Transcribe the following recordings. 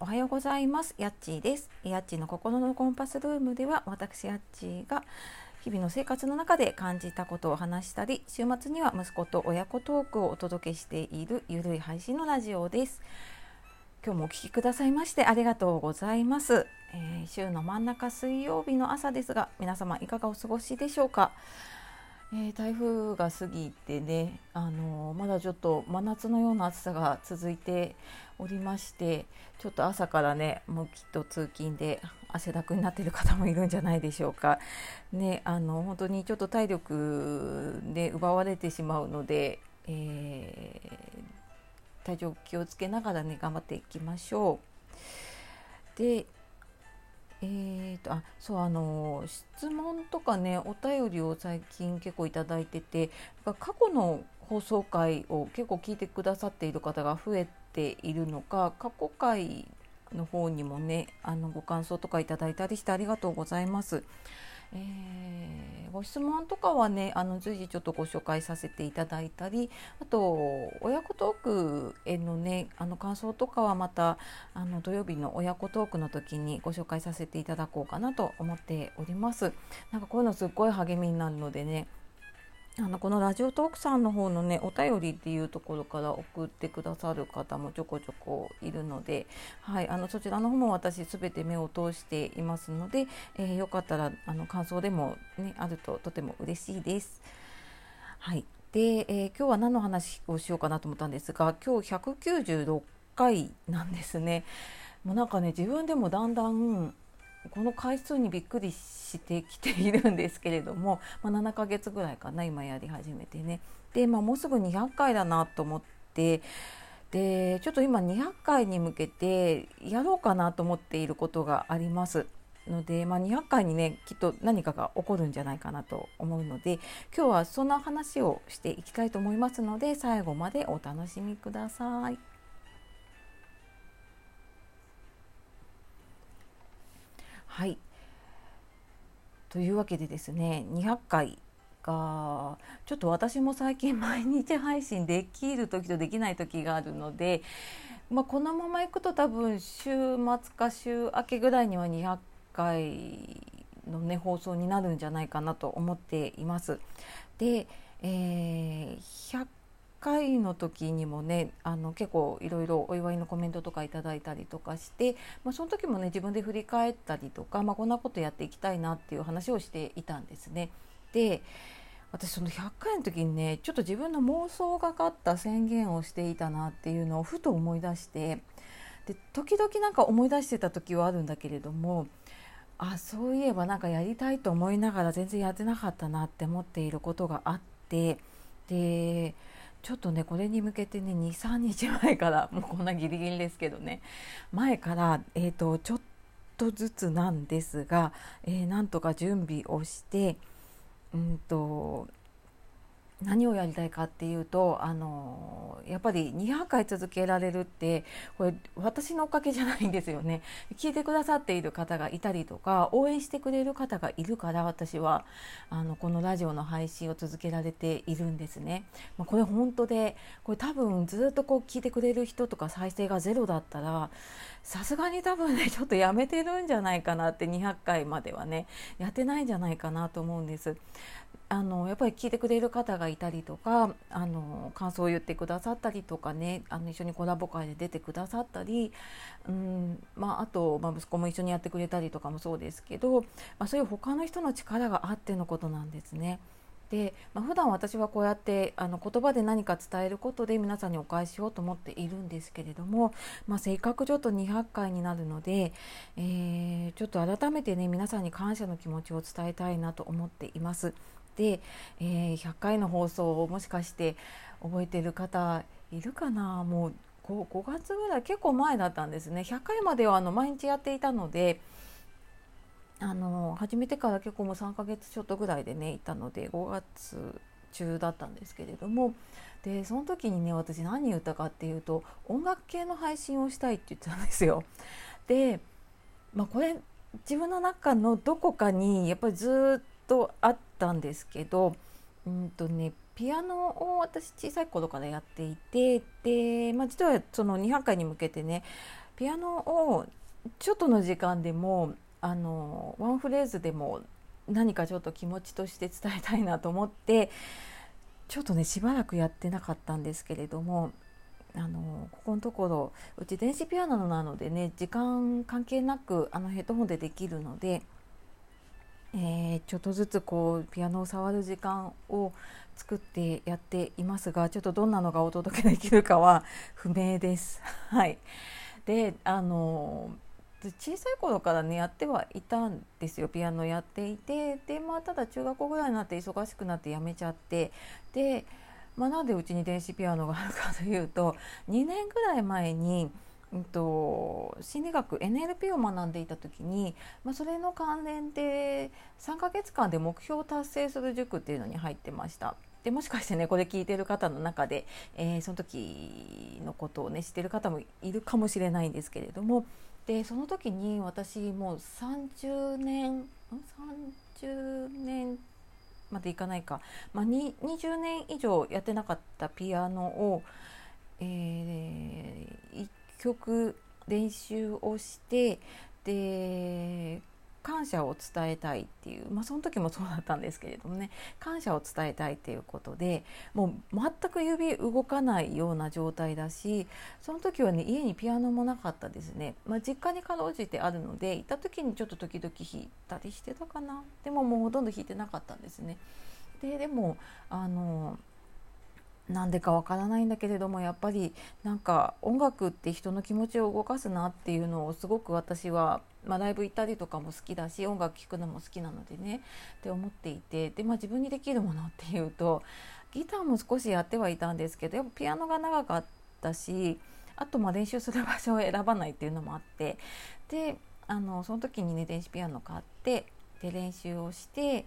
おはようございます。やっちーです。やっちーの心のコンパスルームでは私やっちーが日々の生活の中で感じたことを話したり週末には息子と親子トークをお届けしているゆるい配信のラジオです。今日もお聞きくださいましてありがとうございます、えー、週の真ん中水曜日の朝ですが皆様いかがお過ごしでしょうか？えー、台風が過ぎてね、あのー、まだちょっと真夏のような暑さが続いておりましてちょっと朝からねもうきっと通勤で汗だくになっている方もいるんじゃないでしょうか。ね、あの本当にちょっと体力で奪われてしまうので、えー、体調気をつけながらね頑張っていきましょう。でえーと、あそうあの質問とかねお便りを最近結構いただいてて過去の放送回を結構聞いてくださっている方が増えているのか過去回の方にもねあのご感想とかいただいたりしてありがとうございます。えー、ご質問とかはねあの随時ちょっとご紹介させていただいたりあと親子トークへのねあの感想とかはまたあの土曜日の親子トークの時にご紹介させていただこうかなと思っております。なんかこういうのすっごい励みになるのでねあのこのラジオトークさんの方のねお便りっていうところから送ってくださる方もちょこちょこいるので、はい、あのそちらの方も私すべて目を通していますので、えー、よかったらあの感想でも、ね、あるととても嬉しいです。はいで、えー、今日は何の話をしようかなと思ったんですが今日196回なんですね。もうなんかね自分でもだんだんこの回数にびっくりしてきているんですけれども、まあ、7ヶ月ぐらいかな今やり始めてねで、まあ、もうすぐ200回だなと思ってでちょっと今200回に向けてやろうかなと思っていることがありますので、まあ、200回にねきっと何かが起こるんじゃないかなと思うので今日はそんな話をしていきたいと思いますので最後までお楽しみください。はいというわけでですね200回がちょっと私も最近毎日配信できる時とできない時があるので、まあ、このままいくと多分週末か週明けぐらいには200回のね放送になるんじゃないかなと思っています。で、えー、回の時にもねあの結構いろいろお祝いのコメントとかいただいたりとかして、まあ、その時もね自分で振り返ったりとか、まあ、こんなことやっていきたいなっていう話をしていたんですね。で私その100回の時にねちょっと自分の妄想がかった宣言をしていたなっていうのをふと思い出してで時々なんか思い出してた時はあるんだけれどもあそういえばなんかやりたいと思いながら全然やってなかったなって思っていることがあってでちょっとねこれに向けてね23日前から もうこんなギリギリですけどね前から、えーと、ちょっとずつなんですが、えー、なんとか準備をしてうんと何をやりたいかっていうとあのやっぱり200回続けられるってこれ私のおかげじゃないんですよね。聞いてくださっている方がいたりとか応援してくれる方がいるから私はあのこのラジオの配信を続けられているんですね、まあ、これ本当でこれ多分ずっとこう聞いてくれる人とか再生がゼロだったらさすがに多分ねちょっとやめてるんじゃないかなって200回まではねやってないんじゃないかなと思うんです。あのやっぱり聞いてくれる方がいたりとかあの感想を言ってくださったりとかねあの一緒にコラボ会で出てくださったり、うんまあ、あと、まあ、息子も一緒にやってくれたりとかもそうですけど、まあ、そういう他の人の力があってのことなんですね。で、まあ、普段私はこうやってあの言葉で何か伝えることで皆さんにお返ししようと思っているんですけれども、まあ、せっかくちょっと200回になるので、えー、ちょっと改めてね皆さんに感謝の気持ちを伝えたいなと思っています。で、えー、100回の放送をもしかして覚えてる方いるかな？もう 5, 5月ぐらい結構前だったんですね。100回まではあの毎日やっていたのであの始めてから結構もう3ヶ月ちょっとぐらいでねいたので5月中だったんですけれども。でその時にね私何言ったかっていうと音楽系の配信をしたいって言ってたんですよ。で、まあ、これ自分の中のどこかにやっぱりずっとあったんですけどうんとねピアノを私小さい頃からやっていてで、まあ、実はその200回に向けてねピアノをちょっとの時間でもあのワンフレーズでも何かちょっと気持ちとして伝えたいなと思ってちょっとねしばらくやってなかったんですけれどもあのここのところうち電子ピアノなのでね時間関係なくあのヘッドホンでできるので、えー、ちょっとずつこうピアノを触る時間を作ってやっていますがちょっとどんなのがお届けできるかは不明です。はい、であの小さい頃からねやってはいたんですよ。ピアノやっていて。でまあただ中学校ぐらいになって忙しくなってやめちゃって。で、まあ、なんでうちに電子ピアノがあるかというと2年ぐらい前に、うんと、心理学 NLP を学んでいた時に、まあ、それの関連で3ヶ月間で目標を達成する塾っていうのに入ってました。でもしかしてねこれ聞いてる方の中で、えー、その時のことをね知ってる方もいるかもしれないんですけれどもでその時に私もう30年30年までいかないか、まあ、20年以上やってなかったピアノを、えー、1曲練習をしてで感謝を伝えたいっていう、まあ、その時もそうだったんですけれどもね感謝を伝えたいっていうことでもう全く指動かないような状態だしその時はね家にピアノもなかったですね、まあ、実家にかろうじてあるので行った時にちょっと時々弾いたりしてたかなでももうほとんど弾いてなかったんですね。ででもあのなんでかわからないんだけれどもやっぱりなんか音楽って人の気持ちを動かすなっていうのをすごく私は、まあ、ライブ行ったりとかも好きだし音楽聴くのも好きなのでねって思っていてで、まあ、自分にできるものっていうとギターも少しやってはいたんですけどやっぱピアノが長かったしあとまあ練習する場所を選ばないっていうのもあってであのその時にね電子ピアノ買ってで練習をして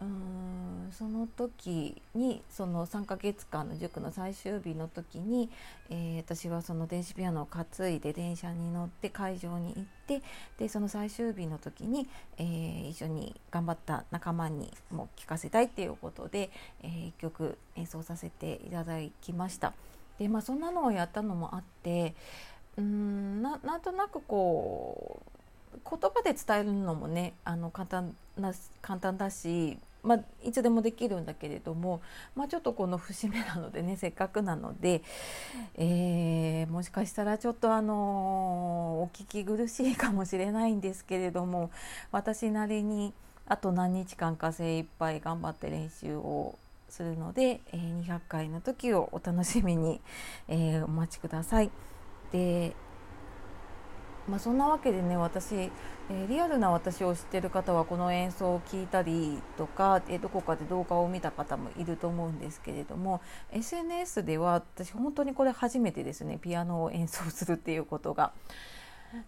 うんその時にその3ヶ月間の塾の最終日の時に、えー、私はその電子ピアノを担いで電車に乗って会場に行ってでその最終日の時に、えー、一緒に頑張った仲間にも聴かせたいっていうことで、えー、1曲演奏させていただきました。でまあ、そんなのをやったのもあってうんななんとなくこう言葉で伝えるのもねあの簡単な簡単だしまあ、いつでもできるんだけれども、まあ、ちょっとこの節目なのでね せっかくなので、えー、もしかしたらちょっとあのお聞き苦しいかもしれないんですけれども私なりにあと何日間か精一杯頑張って練習をするので、えー、200回の時をお楽しみに、え、お待ちください。でまあ、そんなわけでね私、えー、リアルな私を知ってる方はこの演奏を聞いたりとか、えー、どこかで動画を見た方もいると思うんですけれども SNS では私本当にこれ初めてですねピアノを演奏するっていうことが。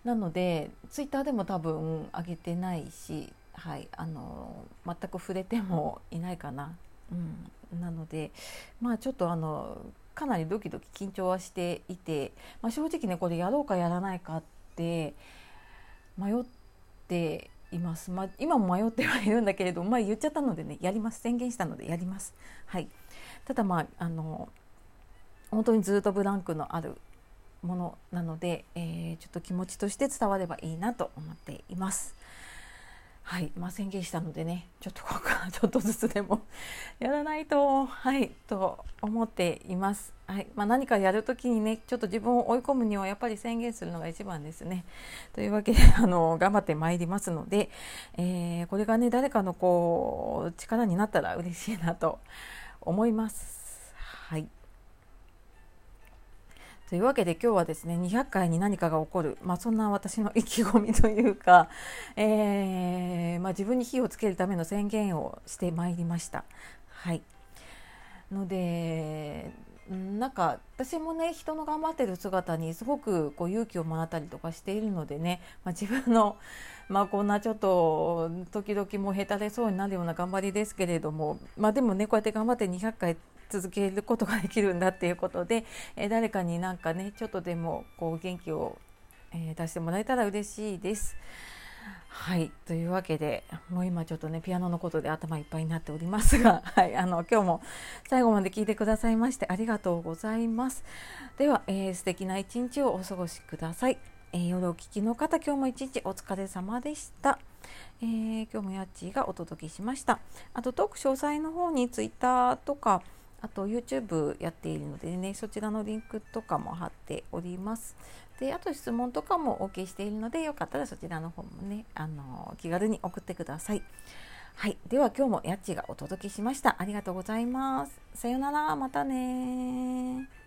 なのでツイッターでも多分上げてないし、はい、あの全く触れてもいないかな。うん、なのでまあちょっとあのかなりドキドキ緊張はしていて、まあ、正直ねこれやろうかやらないかっって迷っています、まあ、今も迷ってはいるんだけれども、まあ、言っちゃったのでねやります宣言したのでやります。はい、ただまああの本当にずっとブランクのあるものなので、えー、ちょっと気持ちとして伝わればいいなと思っています。はい、まあ、宣言したのでねちょっとここから ちょっとずつでも やらないとはいと思っています。はいまあ、何かやるときにねちょっと自分を追い込むにはやっぱり宣言するのが一番ですね。というわけで あの頑張ってまいりますので、えー、これがね誰かのこう力になったら嬉しいなと思います。はいというわけで今日はですね200回に何かが起こる、まあ、そんな私の意気込みというか、えー、まあ、自分に火をつけるための宣言をしてまいりました。はいのでなんか私もね人の頑張ってる姿にすごくこう勇気をもらったりとかしているのでね、まあ、自分の、まあ、こんなちょっと時々もうへたれそうになるような頑張りですけれども、まあ、でもねこうやって頑張って200回続けることができるんだっていうことで、えー、誰かになんかねちょっとでもこう元気を、えー、出してもらえたら嬉しいです。はいというわけでもう今ちょっとねピアノのことで頭いっぱいになっておりますが、はい、あの今日も最後まで聞いてくださいましてありがとうございます。では、えー、素敵な一日をお過ごしください。えー、夜お聞きの方今日も一日お疲れ様でした。えー、今日もやっちーがお届けしました。あとトーク詳細の方にツイッターとかあと YouTube やっているのでねそちらのリンクとかも貼っております。であと質問とかも OK しているのでよかったらそちらの方もねあの気軽に送ってください。はい、では今日もやっちがお届けしました。ありがとうございます。さよなら、またね